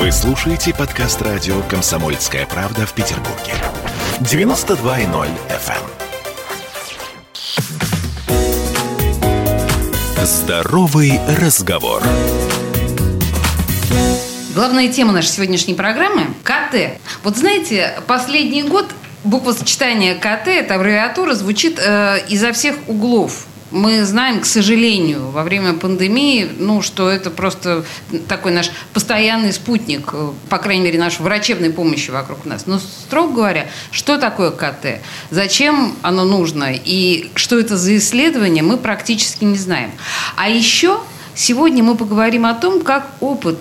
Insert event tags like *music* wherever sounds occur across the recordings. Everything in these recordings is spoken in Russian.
Вы слушаете подкаст радио «Комсомольская правда» в Петербурге. 92.0 FM. эм. Здоровый разговор. Главная тема нашей сегодняшней программы – КТ. Вот знаете, последний год буква сочетания КТ, эта аббревиатура, звучит э, изо всех углов мы знаем, к сожалению, во время пандемии, ну, что это просто такой наш постоянный спутник, э, по крайней мере, нашей врачебной помощи вокруг нас. Но, строго говоря, что такое КТ? Зачем оно нужно? И что это за исследование, мы практически не знаем. А еще сегодня мы поговорим о том, как опыт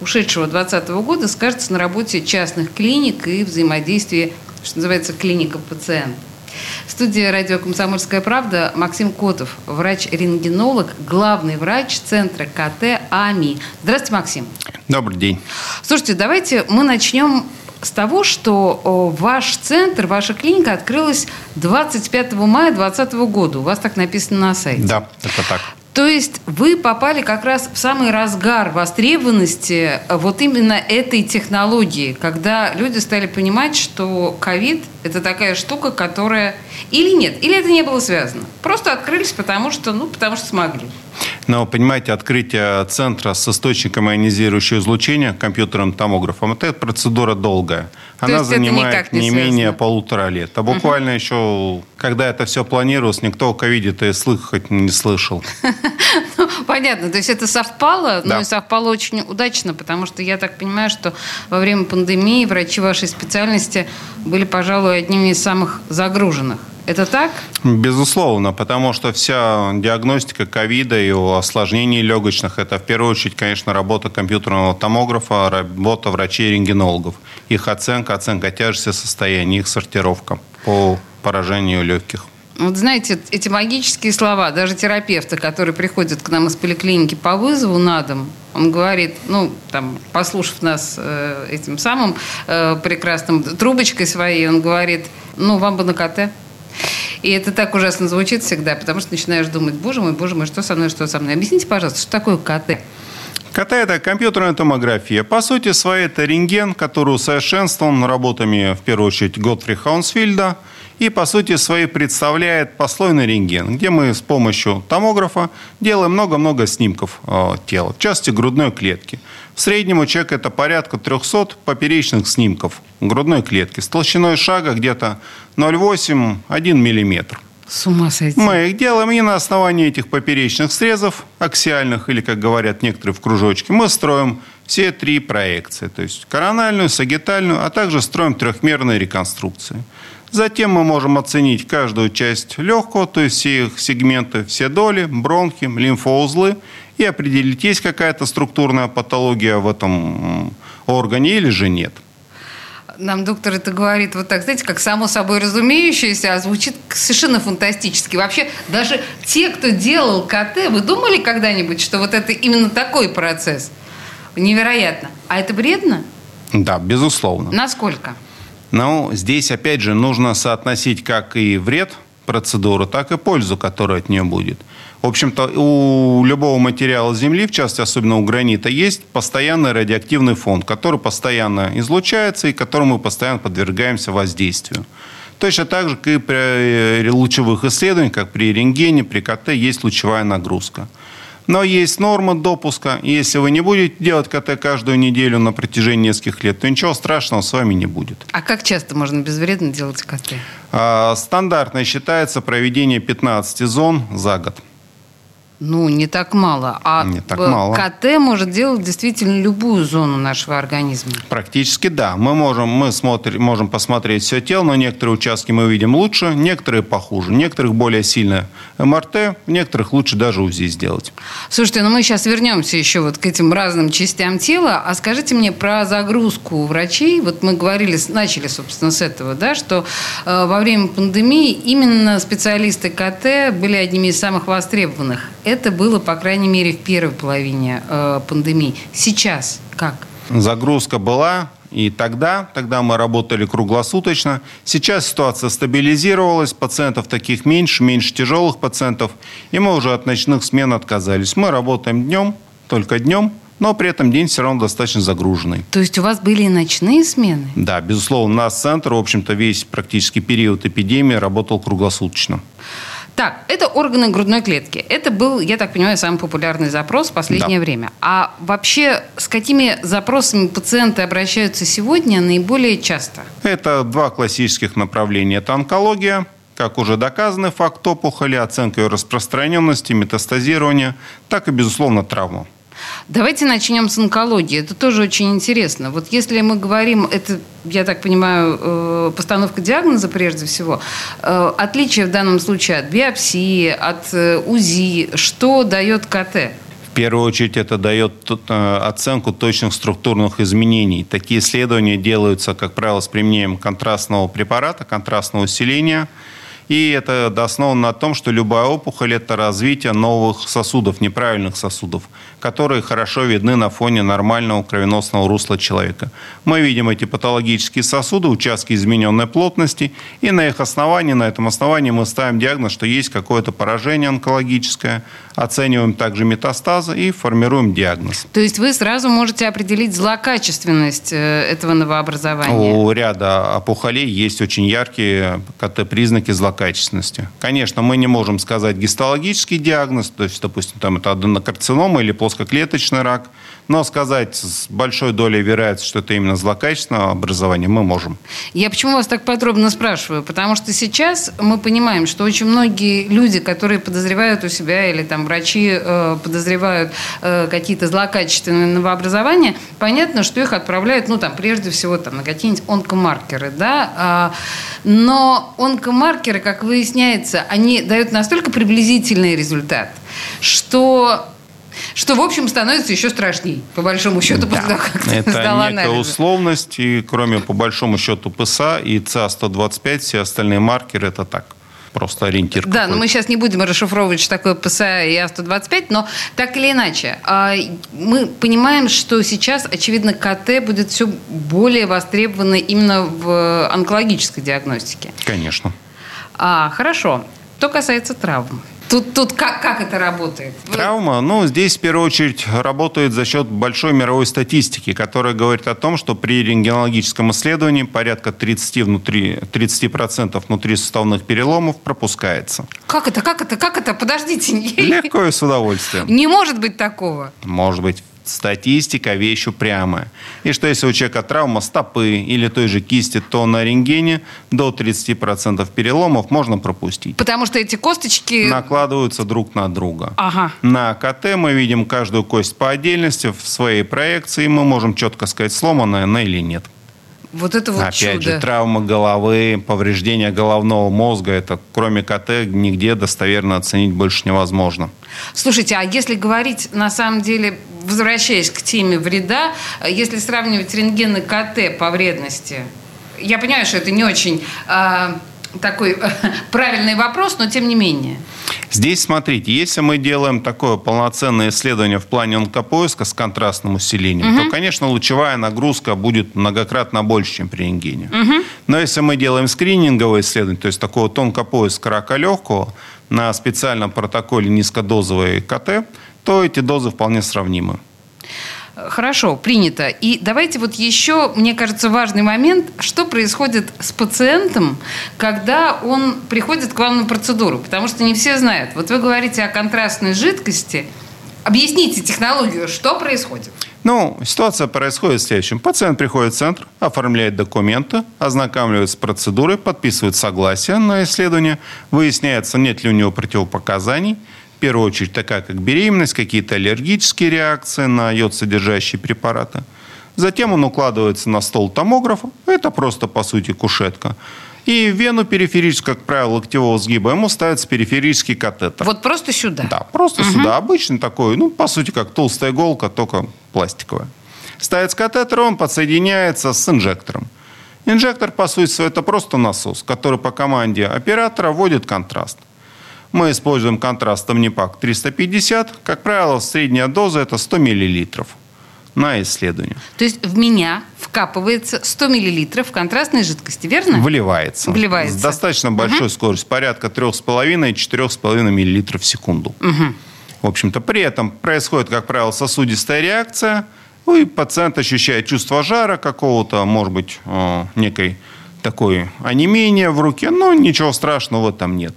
ушедшего 2020 года скажется на работе частных клиник и взаимодействии, что называется, клиника-пациент. Студия радио «Комсомольская правда» Максим Котов, врач-рентгенолог, главный врач Центра КТ АМИ. Здравствуйте, Максим. Добрый день. Слушайте, давайте мы начнем с того, что ваш центр, ваша клиника открылась 25 мая 2020 года. У вас так написано на сайте. Да, это так. То есть вы попали как раз в самый разгар востребованности э, вот именно этой технологии, когда люди стали понимать, что ковид – это такая штука, которая… Или нет, или это не было связано. Просто открылись, потому что, ну, потому что смогли. Но, понимаете, открытие центра с источником ионизирующего излучения, компьютерным томографом, это процедура долгая. Она занимает не, не менее полутора лет. А буквально угу. еще, когда это все планировалось, никто о ковиде-то и слыхать не слышал. *laughs* Понятно. То есть это совпало, но и совпало очень удачно, потому что я так понимаю, что во время пандемии врачи вашей специальности были, пожалуй, одними из самых загруженных. Это так? Безусловно, потому что вся диагностика ковида и осложнений легочных – это в первую очередь, конечно, работа компьютерного томографа, работа врачей и рентгенологов. Их оценка, оценка тяжести состояния, их сортировка по поражению легких. Вот знаете, эти магические слова, даже терапевта, который приходит к нам из поликлиники по вызову на дом, он говорит, ну, там, послушав нас э, этим самым э, прекрасным трубочкой своей, он говорит, ну, вам бы на КТ. И это так ужасно звучит всегда, потому что начинаешь думать, боже мой, боже мой, что со мной, что со мной. Объясните, пожалуйста, что такое КТ? КТ – это компьютерная томография. По сути своей, это рентген, который усовершенствован работами, в первую очередь, Готфри Хаунсфильда. И, по сути своей, представляет послойный рентген, где мы с помощью томографа делаем много-много снимков э, тела, в частности, грудной клетки. В среднем у человека это порядка 300 поперечных снимков грудной клетки с толщиной шага где-то 0,8-1 миллиметр. С ума сойти. Мы их делаем, и на основании этих поперечных срезов, аксиальных, или, как говорят некоторые в кружочке, мы строим все три проекции. То есть корональную, сагитальную, а также строим трехмерные реконструкции. Затем мы можем оценить каждую часть легкого, то есть все их сегменты, все доли, бронхи, лимфоузлы, и определить, есть какая-то структурная патология в этом органе или же нет. Нам доктор это говорит вот так, знаете, как само собой разумеющееся, а звучит совершенно фантастически. Вообще, даже те, кто делал КТ, вы думали когда-нибудь, что вот это именно такой процесс? Невероятно. А это вредно? Да, безусловно. Насколько? Ну, здесь, опять же, нужно соотносить как и вред процедуры, так и пользу, которая от нее будет. В общем-то, у любого материала Земли, в частности, особенно у гранита, есть постоянный радиоактивный фон, который постоянно излучается и которому мы постоянно подвергаемся воздействию. Точно так же, как и при лучевых исследованиях, как при рентгене, при КТ, есть лучевая нагрузка. Но есть норма допуска, если вы не будете делать КТ каждую неделю на протяжении нескольких лет, то ничего страшного с вами не будет. А как часто можно безвредно делать КТ? А, стандартно считается проведение 15 зон за год. Ну, не так мало. А не так мало. КТ может делать действительно любую зону нашего организма. Практически да. Мы можем, мы смотрим, можем посмотреть все тело, но некоторые участки мы видим лучше, некоторые похуже. Некоторых более сильно МРТ, некоторых лучше даже УЗИ сделать. Слушайте, ну мы сейчас вернемся еще вот к этим разным частям тела. А скажите мне про загрузку врачей. Вот мы говорили, начали, собственно, с этого, да, что э, во время пандемии именно специалисты КТ были одними из самых востребованных. Это было, по крайней мере, в первой половине э, пандемии. Сейчас как? Загрузка была, и тогда, тогда мы работали круглосуточно. Сейчас ситуация стабилизировалась, пациентов таких меньше, меньше тяжелых пациентов, и мы уже от ночных смен отказались. Мы работаем днем, только днем, но при этом день все равно достаточно загруженный. То есть у вас были и ночные смены? Да, безусловно, у нас центр, в общем-то, весь практически период эпидемии работал круглосуточно. Так, это органы грудной клетки. Это был, я так понимаю, самый популярный запрос в последнее Да. время. А вообще с какими запросами пациенты обращаются сегодня наиболее часто? Это два классических направления. Это онкология, как уже доказанный факт опухоли, оценка ее распространенности, метастазирования, так и, безусловно, травма. Давайте начнем с онкологии. Это тоже очень интересно. Вот если мы говорим, это, я так понимаю, э, постановка диагноза прежде всего, э, отличие в данном случае от биопсии, от э, УЗИ, что дает КТ? В первую очередь это дает оценку точных структурных изменений. Такие исследования делаются, как правило, с применением контрастного препарата, контрастного усиления. И это основано на том, что любая опухоль – это развитие новых сосудов, неправильных сосудов, которые хорошо видны на фоне нормального кровеносного русла человека. Мы видим эти патологические сосуды, участки измененной плотности, и на их основании, на этом основании мы ставим диагноз, что есть какое-то поражение онкологическое, оцениваем также метастазы и формируем диагноз. То есть вы сразу можете определить злокачественность э, этого новообразования? У ряда опухолей есть очень яркие КТ-признаки злокачественности. Конечно, мы не можем сказать гистологический диагноз, то есть, допустим, там это аденокарцинома или плоскоклеточный рак, но сказать с большой долей вероятности, что это именно злокачественное образование, мы можем. Я почему вас так подробно спрашиваю? Потому что сейчас мы понимаем, что очень многие люди, которые подозревают у себя, или там врачи э, подозревают э, какие-то злокачественные новообразования, понятно, что их отправляют, ну, там, прежде всего, там, на какие-нибудь онкомаркеры, да, А, но онкомаркеры, как выясняется, они дают настолько приблизительный результат, что что, в общем, становится еще страшней, по большому счету, после того, как ты Это сдала некая анализы. условность, и кроме, по большому счету, ПСА и ЦА-125, все остальные маркеры – это так, просто ориентир Да, но какой-то. мы сейчас не будем расшифровывать, что такое ПСА и А125, но так или иначе, а, мы понимаем, что сейчас, очевидно, КТ будет все более востребовано именно в онкологической диагностике. Конечно. А, хорошо. Что касается травм. Тут, тут как, как это работает? Травма, ну, здесь в первую очередь работает за счет большой мировой статистики, которая говорит о том, что при рентгенологическом исследовании порядка 30%, внутри, 30% внутрисуставных переломов пропускается. Как это, как это, как это? Подождите. Легко и с удовольствием. Не может быть такого. Может быть, статистика вещь упрямая. И что если у человека травма стопы или той же кисти, то на рентгене до 30% переломов можно пропустить. Потому что эти косточки... Накладываются друг на друга. Ага. На КТ мы видим каждую кость по отдельности в своей проекции. Мы можем четко сказать, сломанная она или нет. Вот это вот Опять чудо. же, травма головы, повреждение головного мозга, это кроме КТ нигде достоверно оценить больше невозможно. Слушайте, а если говорить, на самом деле, возвращаясь к теме вреда, если сравнивать рентген и КТ по вредности, я понимаю, что это не очень э, такой э, правильный вопрос, но тем не менее. Здесь, смотрите, если мы делаем такое полноценное исследование в плане онкопоиска с контрастным усилением, то, конечно, лучевая нагрузка будет многократно больше, чем при рентгене. Но если мы делаем скрининговое исследование, то есть такого тонкопоиска рака легкого на специальном протоколе низкодозовой КТ, то эти дозы вполне сравнимы. Хорошо, принято. И давайте вот еще, мне кажется, важный момент, что происходит с пациентом, когда он приходит к вам на процедуру. Потому что не все знают. Вот вы говорите о контрастной жидкости. Объясните технологию, что происходит? Ну, ситуация происходит в следующем. Пациент приходит в центр, оформляет документы, ознакомливается с процедурой, подписывает согласие на исследование, выясняется, нет ли у него противопоказаний. В первую очередь, такая как беременность, какие-то аллергические реакции на йод-содержащие препараты. Затем он укладывается на стол томографа. Это просто, по сути, кушетка. И в вену периферическую, как правило, локтевого сгиба, ему ставится периферический катетер. Вот просто сюда. Да, просто сюда. Обычный такой, ну, по сути, как толстая иголка, только пластиковая. Ставится катетер, он подсоединяется с инжектором. Инжектор, по сути, это просто насос, который по команде оператора вводит контраст. Мы используем контраст Omnipac 350. Как правило, средняя доза это 100 мл на исследование. То есть в меня вкапывается 100 миллилитров контрастной жидкости, верно? Вливается. Вливается. С достаточно большой скоростью, порядка 3,5-4,5 мл в секунду. В общем-то, при этом происходит, как правило, сосудистая реакция, ну и пациент ощущает чувство жара какого-то, может быть, э, некой такой онемения в руке, но ничего страшного там нет.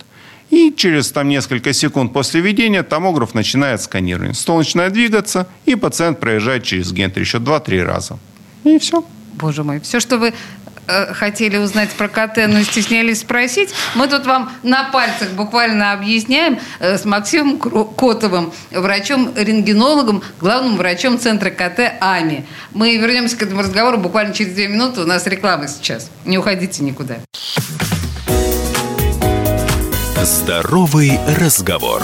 И через там, несколько секунд после введения томограф начинает сканирование. Стол начинает двигаться, и пациент проезжает через гентри еще 2-3 раза. И все. Боже мой, все, что вы э, хотели узнать про КТ, но стеснялись спросить, мы тут вам на пальцах буквально объясняем э, с Максимом Котовым, врачом-рентгенологом, главным врачом Центра КТ АМИ. Мы вернемся к этому разговору буквально через две минуты. У нас реклама сейчас. Не уходите никуда. Здоровый разговор.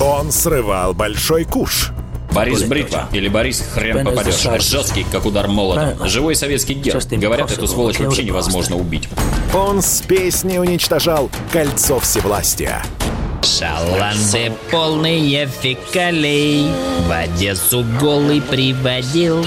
Он срывал большой куш. Борис Бритва или Борис Хрен попадешь. Жесткий, как удар молотом. Живой советский герб. Говорят, эту сволочь вообще невозможно убить. Он с песней уничтожал кольцо всевластия. Шаланды полные фекалей В Одессу голый приводил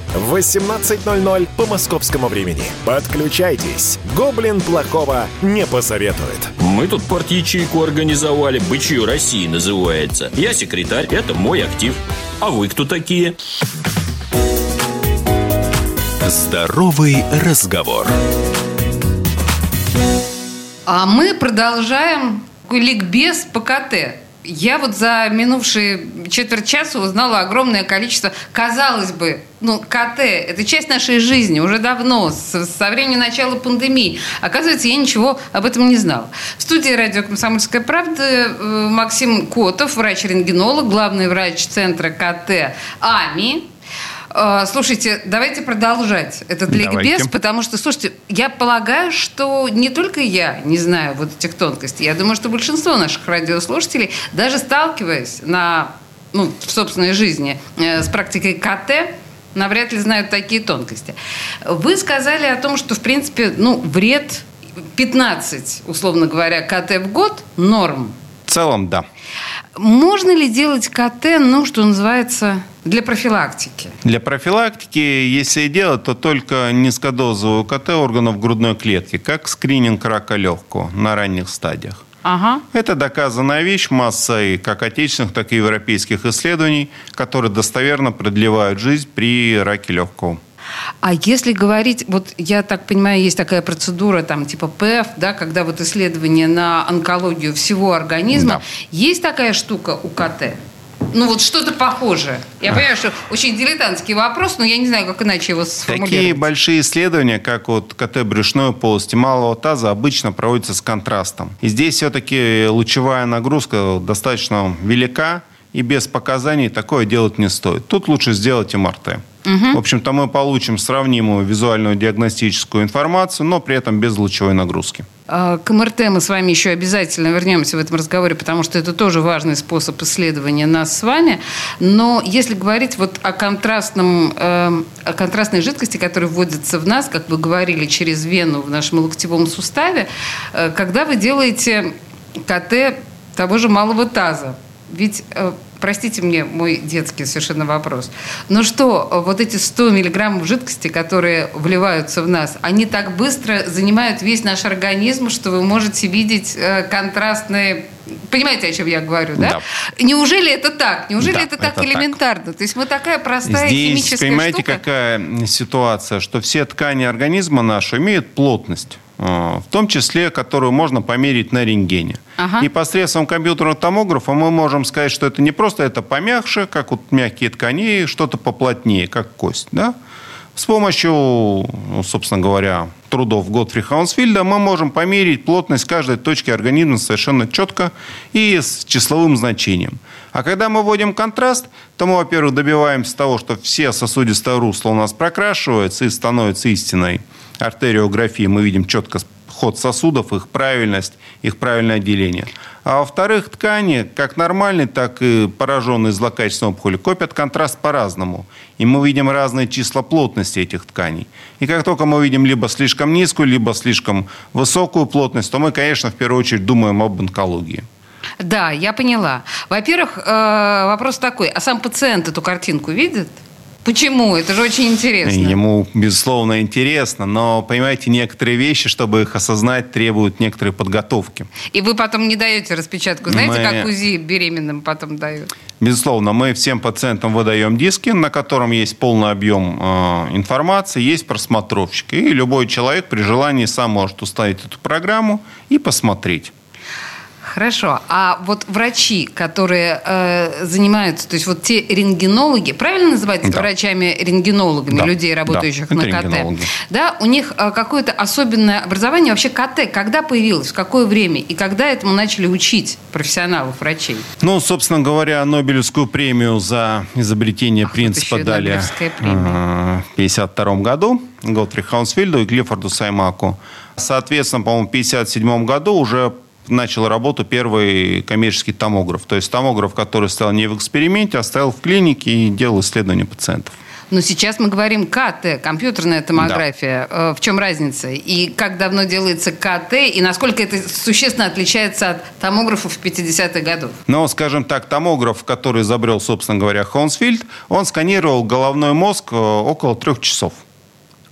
в 18.00 по московскому времени. Подключайтесь. Гоблин плохого не посоветует. Мы тут порт-ячейку организовали. Бычью России называется. Я секретарь, это мой актив. А вы кто такие? Здоровый разговор. А мы продолжаем ликбез по КТ. Я вот за минувшие четверть часа узнала огромное количество, казалось бы, ну, КТ – это часть нашей жизни уже давно, со, со времени начала пандемии. Оказывается, я ничего об этом не знала. В студии радио «Комсомольская правда» э, Максим Котов, врач-рентгенолог, главный врач Центра КТ АМИ. А, слушайте, давайте продолжать этот давайте. ликбез, потому что, слушайте, я полагаю, что не только я не знаю вот этих тонкостей. Я думаю, что большинство наших радиослушателей, даже сталкиваясь на, ну, в собственной жизни э, с практикой КТ, навряд ли знают такие тонкости. Вы сказали о том, что, в принципе, ну, вред 15, условно говоря, КТ в год – норм. В целом, да. Можно ли делать КТ, ну, что называется, для профилактики? Для профилактики, если и делать, то только низкодозовую КТ органов грудной клетки, как скрининг рака легкого на ранних стадиях. Ага. Это доказанная вещь массой как отечественных, так и европейских исследований, которые достоверно продлевают жизнь при раке легкого. А если говорить, вот я так понимаю, есть такая процедура, там, типа ПЭФ, да, когда вот исследование на онкологию всего организма. Да. Есть такая штука у КТ? ну вот что-то похожее. Я понимаю, что очень дилетантский вопрос, но я не знаю, как иначе его сформулировать. Такие большие исследования, как вот КТ брюшной полости малого таза, обычно проводятся с контрастом. И здесь все-таки лучевая нагрузка достаточно велика, и без показаний такое делать не стоит. Тут лучше сделать МРТ. Угу. В общем-то, мы получим сравнимую визуальную диагностическую информацию, но при этом без лучевой нагрузки. А, к МРТ мы с вами еще обязательно вернемся в этом разговоре, потому что это тоже важный способ исследования нас с вами. Но если говорить вот о, контрастном, э, о контрастной жидкости, которая вводится в нас, как вы говорили, через вену в нашем локтевом суставе, э, когда вы делаете КТ того же малого таза, ведь э, простите мне мой детский совершенно вопрос. Но что, вот эти 100 миллиграммов жидкости, которые вливаются в нас, они так быстро занимают весь наш организм, что вы можете видеть э, контрастные Понимаете, о чем я говорю, да? да. Неужели это так? Неужели да, это так это элементарно? Так. То есть мы такая простая Здесь, химическая понимаете, штука? какая ситуация, что все ткани организма нашего имеют плотность. А, в том числе, которую можно померить на рентгене. Ага. И посредством компьютерного томографа мы можем сказать, что это не просто это помягче, как вот мягкие ткани, что-то поплотнее, как кость. Да? С помощью, ну, собственно говоря, трудов Готфри Хаунсфильда мы можем померить плотность каждой точки организма совершенно четко и с числовым значением. А когда мы вводим контраст, то мы, во-первых, добиваемся того, что все сосудистые русла у нас прокрашиваются и становятся истинной артериографии. Мы видим четко ход сосудов, их правильность, их правильное деление. А во-вторых, ткани, как нормальные, так и пораженные злокачественной опухоли, копят контраст по-разному. И мы видим разные числа плотности этих тканей. И как только мы видим либо слишком низкую, либо слишком высокую плотность, то мы, конечно, в первую очередь думаем об онкологии. Да, я поняла. Во-первых, э, вопрос такой, а сам пациент эту картинку видит? Почему? Это же очень интересно. Ему, безусловно, интересно, но, понимаете, некоторые вещи, чтобы их осознать, требуют некоторой подготовки. И вы потом не даете распечатку. Знаете, мы... как УЗИ беременным потом дают? Безусловно, мы всем пациентам выдаем диски, на котором есть полный объем э, информации, есть просмотровщик. И любой человек при желании сам может установить эту программу и посмотреть. Хорошо. А вот врачи, которые э, занимаются, то есть вот те рентгенологи, правильно называются да. врачами-рентгенологами да. людей, работающих да. на КТ? Да, у них э, какое-то особенное образование. Вообще КТ когда появилось, в какое время и когда этому начали учить профессионалов, врачей? Ну, собственно говоря, Нобелевскую премию за изобретение Ах, принципа вот дали э, в 1952 году Готфри Хаунсфельду и Клиффорду Саймаку. Соответственно, по-моему, в 1957 году уже начал работу первый коммерческий томограф. То есть томограф, который стоял не в эксперименте, а стоял в клинике и делал исследования пациентов. Но сейчас мы говорим КТ, компьютерная томография. Да. Э, в чем разница? И как давно делается КТ, и насколько это существенно отличается от томографов 50-х годов? Ну, скажем так, томограф, который изобрел, собственно говоря, Хонсфильд, он сканировал головной мозг э, около трех часов.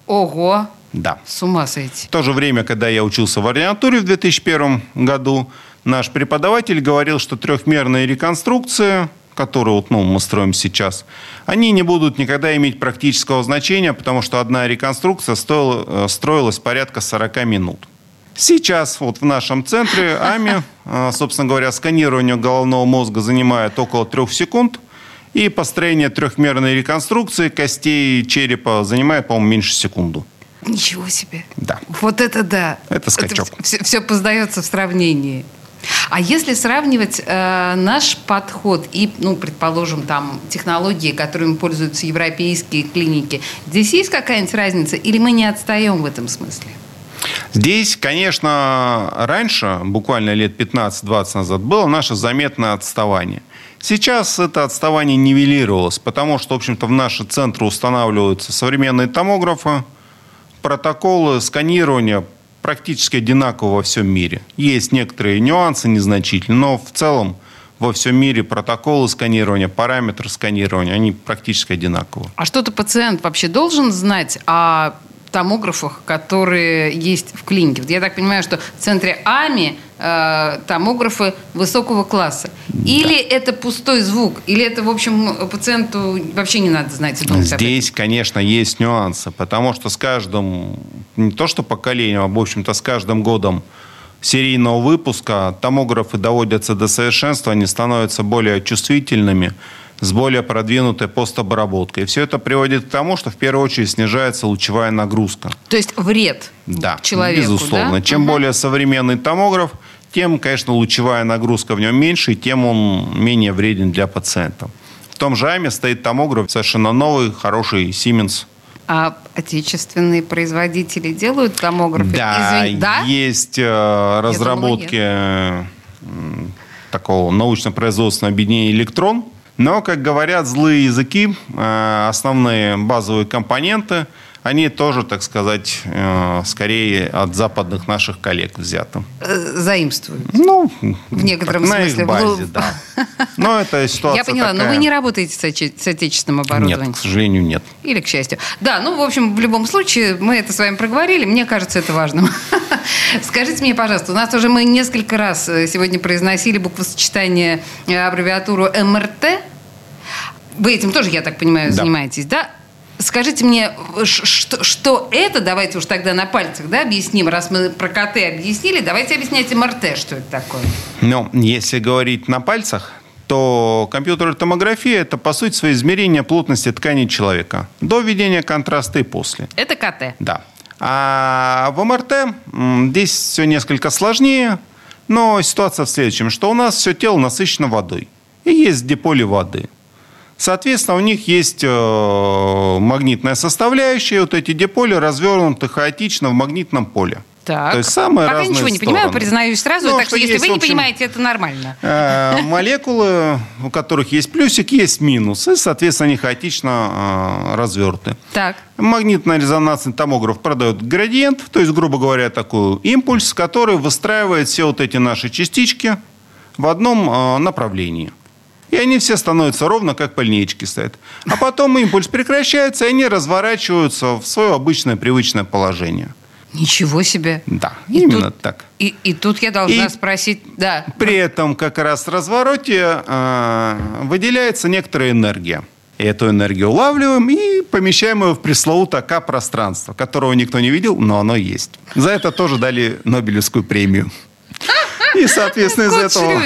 Ого! Да. С ума сойти. В то же время, когда я учился в ординатуре в 2001 году, наш преподаватель говорил, что трехмерные реконструкции, которые вот, ну, мы строим сейчас, они не будут никогда иметь практического значения, потому что одна реконструкция стоила, э, строилась порядка 40 минут. Сейчас вот в нашем центре АМИ, *laughs* э, собственно говоря, сканирование головного мозга занимает около трех секунд, и построение трехмерной реконструкции костей черепа занимает, по-моему, меньше секунду. Ничего себе. Да. Вот это да. Это скачок. Это все, все поздается в сравнении. А если сравнивать э, наш подход и, ну, предположим, там технологии, которыми пользуются европейские клиники, здесь есть какая-нибудь разница или мы не отстаем в этом смысле? Здесь, конечно, раньше, буквально лет 15-20 назад, было наше заметное отставание. Сейчас это отставание нивелировалось, потому что, в общем-то, в наши центры устанавливаются современные томографы, протоколы сканирования практически одинаковы во всем мире. Есть некоторые нюансы незначительные, но в целом во всем мире протоколы сканирования, параметры сканирования, они практически одинаковы. А что-то пациент вообще должен знать о томографах, которые есть в клинике. Вот я так понимаю, что в центре АМИ э, томографы высокого класса. Или да. это пустой звук, или это, в общем, пациенту вообще не надо знать. Здесь, конечно, есть нюансы, потому что с каждым, не то что поколением, а, в общем-то, с каждым годом серийного выпуска томографы доводятся до совершенства, они становятся более чувствительными, с более продвинутой постобработкой. И все это приводит к тому, что в первую очередь снижается лучевая нагрузка. То есть вред да, человеку, безусловно. Да? Чем угу. более современный томограф, тем, конечно, лучевая нагрузка в нем меньше, и тем он менее вреден для пациента. В том же АМе стоит томограф совершенно новый, хороший Siemens. А отечественные производители делают томографы? Да, Извин... да? есть э, разработки думала, такого научно-производственного объединения «Электрон», но, как говорят злые языки, э, основные базовые компоненты, они тоже, так сказать, э, скорее от западных наших коллег взяты. Э, заимствуют? Ну, в некотором на смысле. их базе, да. Но это *laughs* ситуация Я поняла, такая... но вы не работаете с отечественным оборудованием? Нет, к сожалению, нет. Или к счастью. Да, ну, в общем, в любом случае, мы это с вами проговорили. Мне кажется, это важным. *laughs* Скажите мне, пожалуйста, у нас уже мы несколько раз сегодня произносили буквосочетание аббревиатуру МРТ. Вы этим тоже, я так понимаю, да. занимаетесь, да? Скажите мне, что, что это, давайте уж тогда на пальцах да, объясним, раз мы про КТ объяснили, давайте объяснять МРТ, что это такое. Ну, если говорить на пальцах, то компьютерная томография – это, по сути, свои измерения плотности тканей человека до введения контраста и после. Это КТ? Да. А в МРТ здесь все несколько сложнее, но ситуация в следующем, что у нас все тело насыщено водой. И есть диполи воды – Соответственно, у них есть э, магнитная составляющая, вот эти диполи развернуты хаотично в магнитном поле. Так. То есть самые Пока разные ничего не стороны. понимаю, признаюсь сразу. Ну, так что, что если есть, вы не общем, понимаете, это нормально. Э, Молекулы, у которых есть плюсик, есть минус. И, соответственно, они хаотично э, разверты. Так. Магнитно-резонансный томограф продает градиент, то есть, грубо говоря, такой импульс, который выстраивает все вот эти наши частички в одном э, направлении. И они все становятся ровно, как по линеечке стоят. А потом импульс прекращается, и они разворачиваются в свое обычное привычное положение. Ничего себе. Да, И именно тут- так. И, и тут я должна И- спросить, да, При этом как раз в развороте э, выделяется некоторая энергия. И эту энергию улавливаем и помещаем ее в пресловутое К-пространство, которого никто не видел, но оно есть. За это тоже дали Нобелевскую премию. И, соответственно, из этого.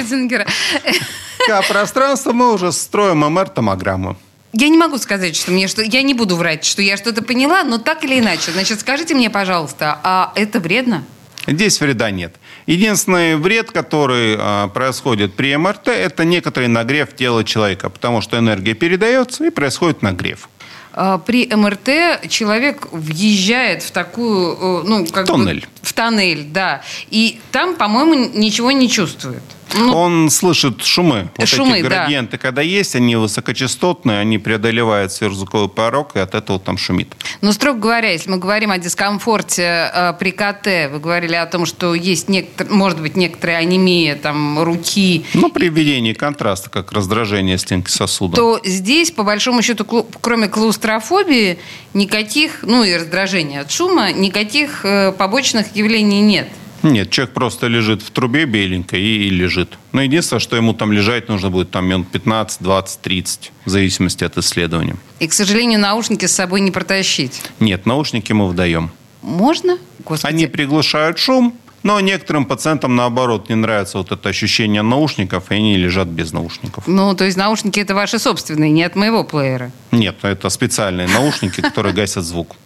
К-пространства мы уже строим МР-томограмму. Я не могу сказать, что мне что... Я не буду врать, что я что-то поняла, но так или иначе. Значит, скажите мне, пожалуйста, а это вредно? Здесь вреда нет. Единственный вред, который а, происходит при МРТ, это некоторый нагрев тела человека, потому что энергия передается и происходит нагрев. А, При МРТ человек въезжает в такую, э, ну, как бы- Тоннель. в тоннель, да. И там, по-моему, ничего не чувствует. Ну, Он слышит шумы. Вот Шумы, эти да. градиенты, когда есть, они высокочастотные, они преодолевают сверхзвуковой порог, и от этого там шумит. Но, строго говоря, если мы говорим о дискомфорте э, при КТ, вы говорили о том, что есть, некотор- может быть, некоторая анемия там, руки, Ну, при введении контраста, как раздражение стенки сосуда. то здесь, по большому счету, клу- кроме клаустрофобии, никаких, ну и раздражения от шума, никаких э, побочных явлений нет. Нет, человек просто лежит в трубе беленькой и, и лежит. Но единственное, что ему там лежать нужно будет там минут 15, 20, 30, в зависимости от исследования. И, к сожалению, наушники с собой не протащить. Нет, наушники мы выдаем. Можно? Господи. Они приглушают шум, но некоторым пациентам, наоборот, не нравится вот это ощущение наушников, и они лежат без наушников. Ну, то есть наушники это ваши собственные, не от моего плеера. Нет, это специальные наушники, которые гасят звук.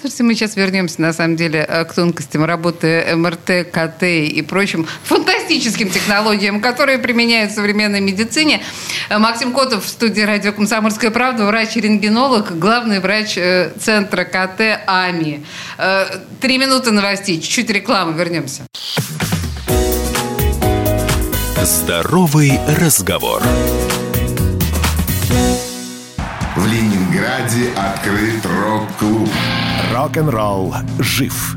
Слушайте, мы сейчас вернемся, на самом деле, э, к тонкостям работы МРТ, КТ и прочим фантастическим технологиям, которые применяют в современной медицине. Э, Максим Котов в студии радио «Комсомольская правда», врач-рентгенолог, главный врач э, центра КТ АМИ. Три минуты новостей, чуть-чуть рекламы, вернемся. Здоровый разговор. В Ленинграде открыт рок-клуб. Рок-н-ролл жив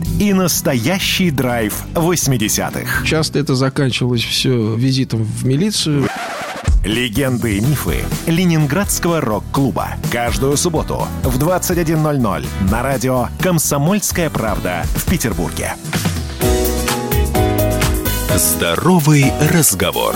И настоящий драйв 80-х. Часто это заканчивалось все визитом в милицию. Легенды и мифы Ленинградского рок-клуба. Каждую субботу в 21.00 на радио «Комсомольская правда» в Петербурге. Здоровый разговор.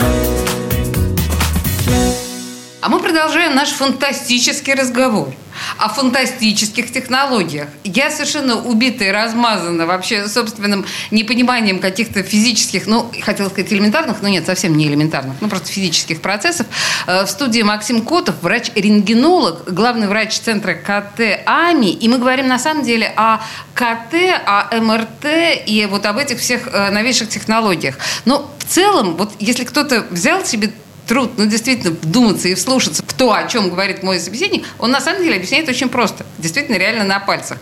А мы продолжаем наш фантастический разговор о фантастических технологиях. Я совершенно убита и размазана вообще собственным непониманием каких-то физических, ну, хотела сказать элементарных, но нет, совсем не элементарных, ну, просто физических процессов. Э, В студии Максим Котов, врач-рентгенолог, главный врач центра КТ АМИ. И мы говорим на самом деле о КТ, о МРТ и вот об этих всех э, новейших технологиях. Но в целом, вот если кто-то взял себе труд, ну, действительно, вдуматься и вслушаться в то, о чем говорит мой собеседник, он на самом деле объясняет очень просто. Действительно, реально на пальцах.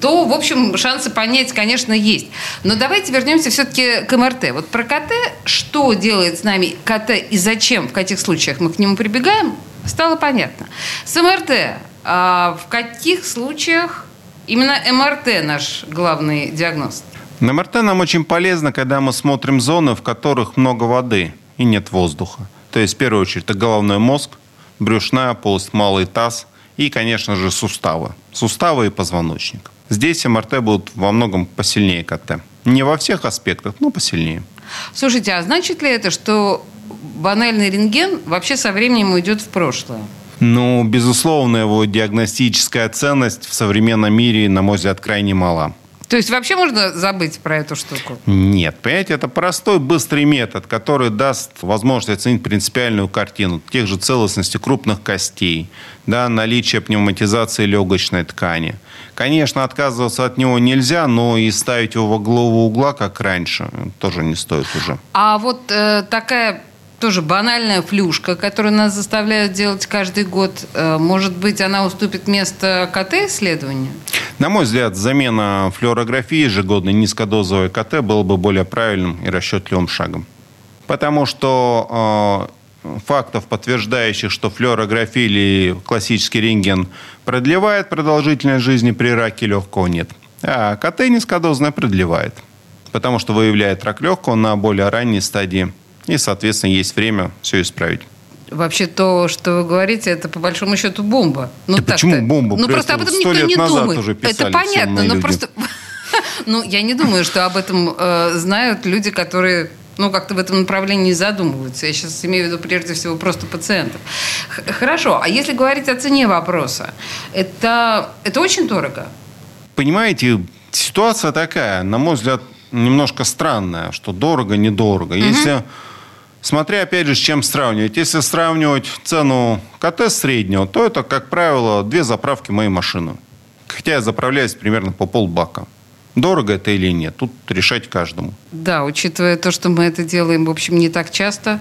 То, в общем, шансы понять, конечно, есть. Но давайте вернемся все-таки к МРТ. Вот про КТ, что делает с нами КТ и зачем, в каких случаях мы к нему прибегаем, стало понятно. С МРТ а в каких случаях именно МРТ наш главный диагноз? На МРТ нам очень полезно, когда мы смотрим зоны, в которых много воды и нет воздуха. То есть, в первую очередь, это головной мозг, брюшная полость, малый таз и, конечно же, суставы. Суставы и позвоночник. Здесь МРТ будут во многом посильнее КТ. Не во всех аспектах, но посильнее. Слушайте, а значит ли это, что банальный рентген вообще со временем уйдет в прошлое? Ну, безусловно, его диагностическая ценность в современном мире, на мой взгляд, крайне мала. То есть вообще можно забыть про эту штуку? Нет, понимаете, это простой, быстрый метод, который даст возможность оценить принципиальную картину тех же целостности крупных костей, да, наличие пневматизации легочной ткани. Конечно, отказываться от него нельзя, но и ставить его во главу угла, как раньше, тоже не стоит уже. А вот э, такая тоже банальная флюшка, которую нас заставляют делать каждый год, э, может быть, она уступит место КТ-исследованию? На мой взгляд, замена флюорографии ежегодной низкодозовой КТ было бы более правильным и расчетливым шагом. Потому что э, фактов, подтверждающих, что флюорография или классический рентген продлевает продолжительность жизни при раке легкого, нет. А КТ низкодозная продлевает. Потому что выявляет рак легкого на более ранней стадии. И, соответственно, есть время все исправить. Вообще то, что вы говорите, это по большому счету бомба. Ну, да почему бомба? Ну просто об этом никто не думает. Уже это понятно, но люди. просто... *laughs* Ну, я не думаю, что об этом э, знают люди, которые ну, как-то в этом направлении задумываются. Я сейчас имею в виду прежде всего просто пациентов. Х- Хорошо, а если говорить о цене вопроса, это, это очень дорого? Понимаете, ситуация такая, на мой взгляд, немножко странная, что дорого-недорого. Если Смотря, опять же, с чем сравнивать. Если сравнивать цену КТ среднего, то это, как правило, две заправки моей машины. Хотя я заправляюсь примерно по полбака. Дорого это или нет, тут решать каждому. Да, учитывая то, что мы это делаем, в общем, не так часто,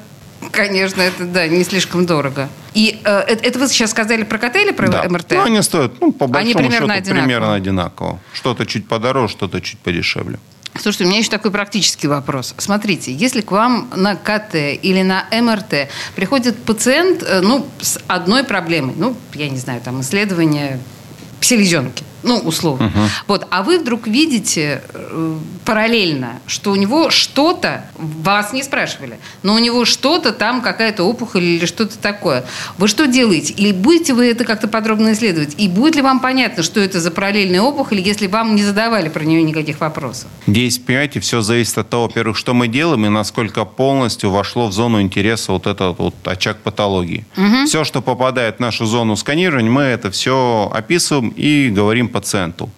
конечно, это, да, не слишком дорого. И э, это, это вы сейчас сказали про КТ или про Да. МРТ? Ну, они стоят, ну, по Они большому примерно счету, одинаково. примерно одинаково. Что-то чуть подороже, что-то чуть подешевле. Слушайте, у меня еще такой практический вопрос. Смотрите, если к вам на КТ или на МРТ приходит пациент, э, ну, с одной проблемой, ну, я не знаю, там, исследование селезенки, ну, условно. Вот, а вы вдруг видите э, параллельно, что у него что-то, вас не спрашивали, но у него что-то там, какая-то опухоль или что-то такое. Вы что делаете? Или будете вы это как-то подробно исследовать? И будет ли вам понятно, что это за параллельная опухоль, если вам не задавали про нее никаких вопросов? Здесь, понимаете, все зависит от того, во-первых, что мы делаем и насколько полностью вошло в зону интереса вот этот вот очаг патологии. Все, что попадает в нашу зону сканирования, мы это все описываем и говорим пациенту.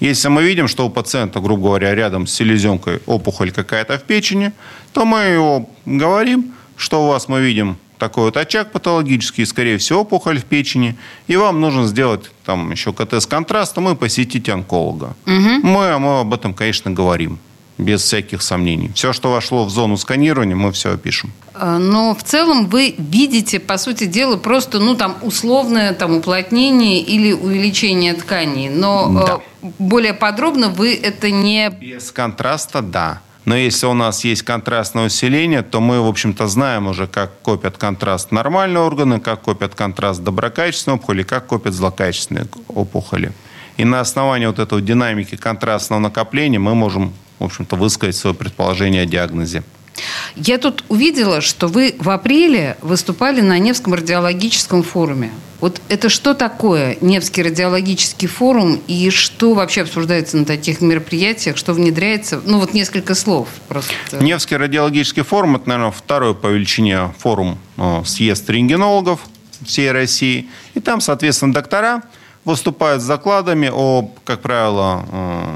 Если мы видим, что у пациента, грубо говоря, рядом с селезенкой опухоль какая-то в печени, то мы его говорим, что у вас мы видим такой вот очаг патологический, скорее всего, опухоль в печени, и вам нужно сделать там еще КТ с контрастом и посетить онколога. Мы, мы об этом, конечно, говорим, без всяких сомнений. Все, что вошло в зону сканирования, мы все опишем. Э, Но в целом вы видите, по сути дела, просто, ну, там, условное там, уплотнение или увеличение тканей. Но э, более подробно вы это не... Без контраста, да. Но если у нас есть контрастное усиление, то мы, в общем-то, знаем уже, как копят контраст нормальные органы, как копят контраст доброкачественные опухоли, как копят злокачественные опухоли. И на основании вот этого динамики контрастного накопления мы можем, в общем-то, высказать свое предположение о диагнозе. Я тут увидела, что вы в апреле выступали на Невском радиологическом форуме. Вот это что такое Невский радиологический форум и что вообще обсуждается на таких мероприятиях, что внедряется? Ну вот несколько слов просто. Невский радиологический форум – это, наверное, второй по величине форум э, съезд рентгенологов всей России. И там, соответственно, доктора выступают с докладами о, как правило, э,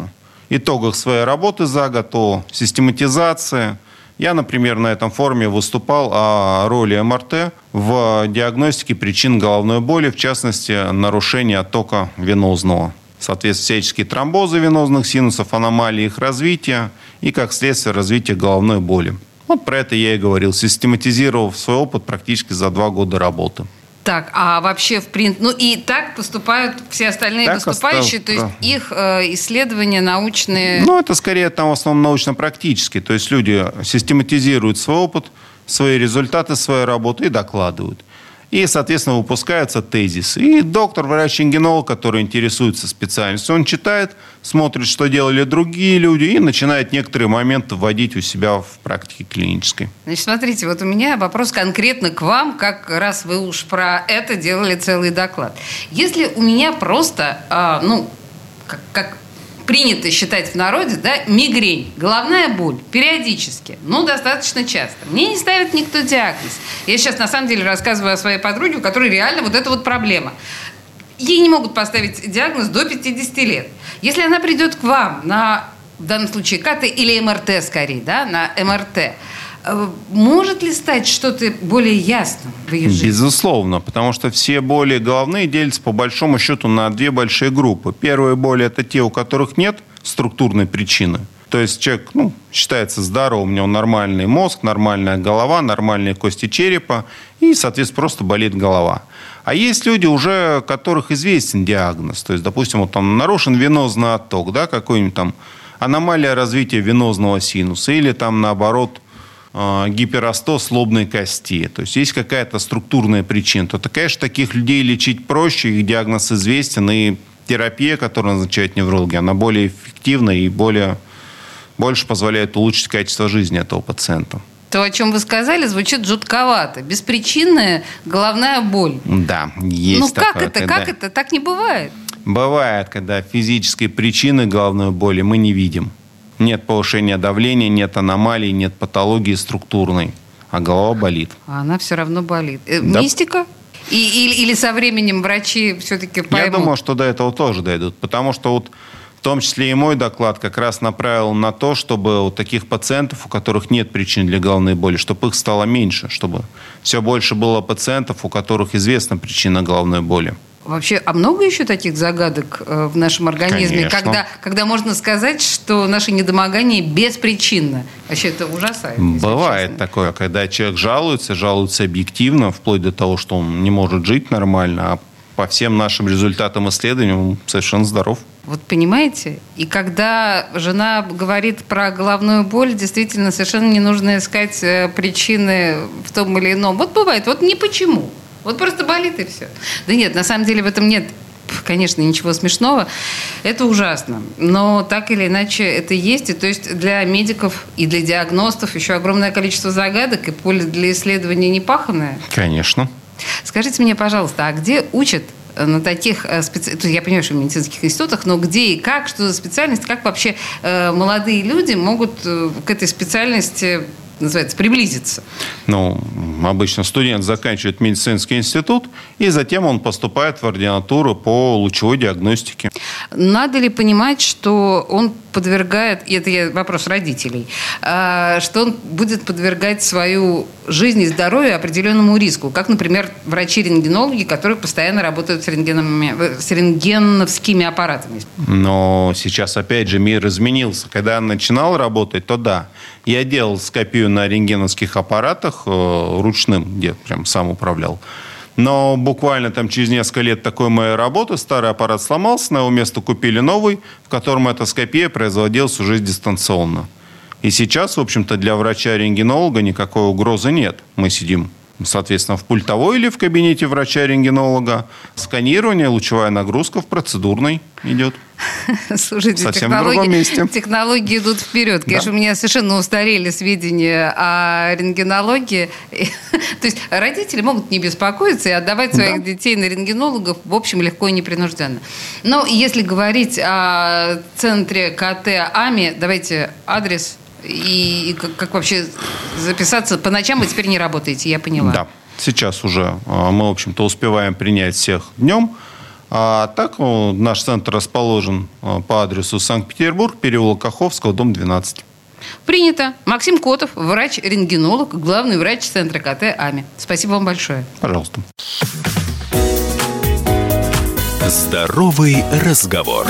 итогах своей работы за год, о систематизации. Я, например, на этом форуме выступал о роли МРТ в диагностике причин головной боли, в частности, нарушения оттока венозного. Соответственно, всяческие тромбозы венозных синусов, аномалии их развития и, как следствие, развития головной боли. Вот про это я и говорил, систематизировав свой опыт практически за два года работы. Так, а вообще в принципе... Ну и так поступают все остальные Так выступающие, остав- то есть да. их э, исследования научные... Ну, это скорее там в основном научно-практически. То есть люди систематизируют свой опыт, свои результаты своей работы и докладывают. И, соответственно, выпускаются тезисы. И доктор, врач-рентгенолог, который интересуется специальностью, он читает, смотрит, что делали другие люди, и начинает некоторые моменты вводить у себя в практике клинической. Значит, смотрите, вот у меня вопрос конкретно к вам, как раз вы уж про это делали целый доклад. Если у меня просто, а, ну, как, как принято считать в народе, да, мигрень, головная боль, периодически, ну, достаточно часто. Мне не ставит никто диагноз. Я сейчас, на самом деле, рассказываю о своей подруге, у которой реально вот эта вот проблема. ей не могут поставить диагноз до 50 лет. Если она придет к вам на, в данном случае, КТ или МРТ скорее, да, на МРТ, может ли стать что-то более ясным в ее жизни? Безусловно, потому что все боли головные делятся по большому счету на две большие группы. Первые боли – это те, у которых нет структурной причины. То есть человек ну, считается здоровым, у него нормальный мозг, нормальная голова, нормальные кости черепа, и, соответственно, просто болит голова. А есть люди, уже которых известен диагноз. То есть, допустим, вот там нарушен венозный отток, да, какой-нибудь там аномалия развития венозного синуса, или там, наоборот, э, гиперостоз лобной кости. То есть есть какая-то структурная причина. То, конечно, таких людей лечить проще, их диагноз известен, и терапия, которую назначают неврологи, она более эффективна и более, больше позволяет улучшить качество жизни этого пациента. То, о чем вы сказали, звучит жутковато. Беспричинная головная боль. Да, есть ну как такое, это? когда- Как это? Так не бывает. Бывает, когда физической причины головной боли мы не видим. Нет повышения давления, нет аномалий, нет патологии структурной, а голова болит. А она все равно болит. Э, Да. Мистика? И, или, или со временем врачи все-таки поймут? Я думаю, что до этого тоже дойдут, потому что вот в том числе и мой доклад как раз направил на то, чтобы у таких пациентов, у которых нет причин для головной боли, чтобы их стало меньше, чтобы все больше было пациентов, у которых известна причина головной боли. Вообще, а много еще таких загадок э, в нашем организме, Конечно. когда, когда можно сказать, что наше недомогание беспричинно? Вообще, это ужасает. Бывает такое, когда человек жалуется, жалуется объективно, вплоть до того, что он не может жить нормально, а по всем нашим результатам исследований он совершенно здоров. Вот понимаете? И когда жена говорит про головную боль, действительно совершенно не нужно искать э, причины в том или ином. Вот бывает, вот не почему. Вот просто болит и все. Да нет, на самом деле в этом нет, конечно, ничего смешного. Это ужасно. Но так или иначе это есть. И то есть для медиков и для диагностов еще огромное количество загадок, и поле для исследования непаханное. Конечно. Скажите мне, пожалуйста, а где учат э, на таких специальностях, я понимаю, что в медицинских институтах, но где и как, что за специальность, как вообще э, молодые люди могут э, к этой специальности, называется, приблизиться? Ну, обычно студент заканчивает медицинский институт, и затем он поступает в ординатуру по лучевой диагностике. Надо ли понимать, что он подвергает, и это я- вопрос родителей, а, что он будет подвергать свою жизнь и здоровье определенному риску, как, например, врачи-рентгенологи, которые постоянно работают с, рентгенами- с рентгеновскими аппаратами. Но сейчас, опять же, мир изменился. Когда я начинал работать, то да, я делал скопию на рентгеновских аппаратах э, ручным, где прям сам управлял. Но буквально там через несколько лет такой моей работы старый аппарат сломался, на его место купили новый, в котором эта скопия производилась уже дистанционно. И сейчас, в общем-то, для врача-рентгенолога никакой угрозы нет. Мы сидим, соответственно, в пультовой или в кабинете врача-рентгенолога. Сканирование, лучевая нагрузка в процедурной идет. *laughs* Слушайте, Совсем в другом месте. технологии идут вперед. Конечно, у меня совершенно устарели сведения о рентгенологии. *laughs* То есть родители могут не беспокоиться и отдавать своих детей на рентгенологов, в общем, легко и непринужденно. Но если говорить о центре КТ АМИ, давайте адрес и, и как, как вообще записаться. По ночам вы теперь не работаете, я поняла. Да. Сейчас уже э, мы, в общем-то, успеваем принять всех днем. А так э, наш центр расположен э, по адресу Санкт-Петербург, переулок Каховского, дом 12. Принято. Максим Котов, врач-рентгенолог, главный врач центра КТ АМИ. Спасибо вам большое. Пожалуйста. Здоровый разговор.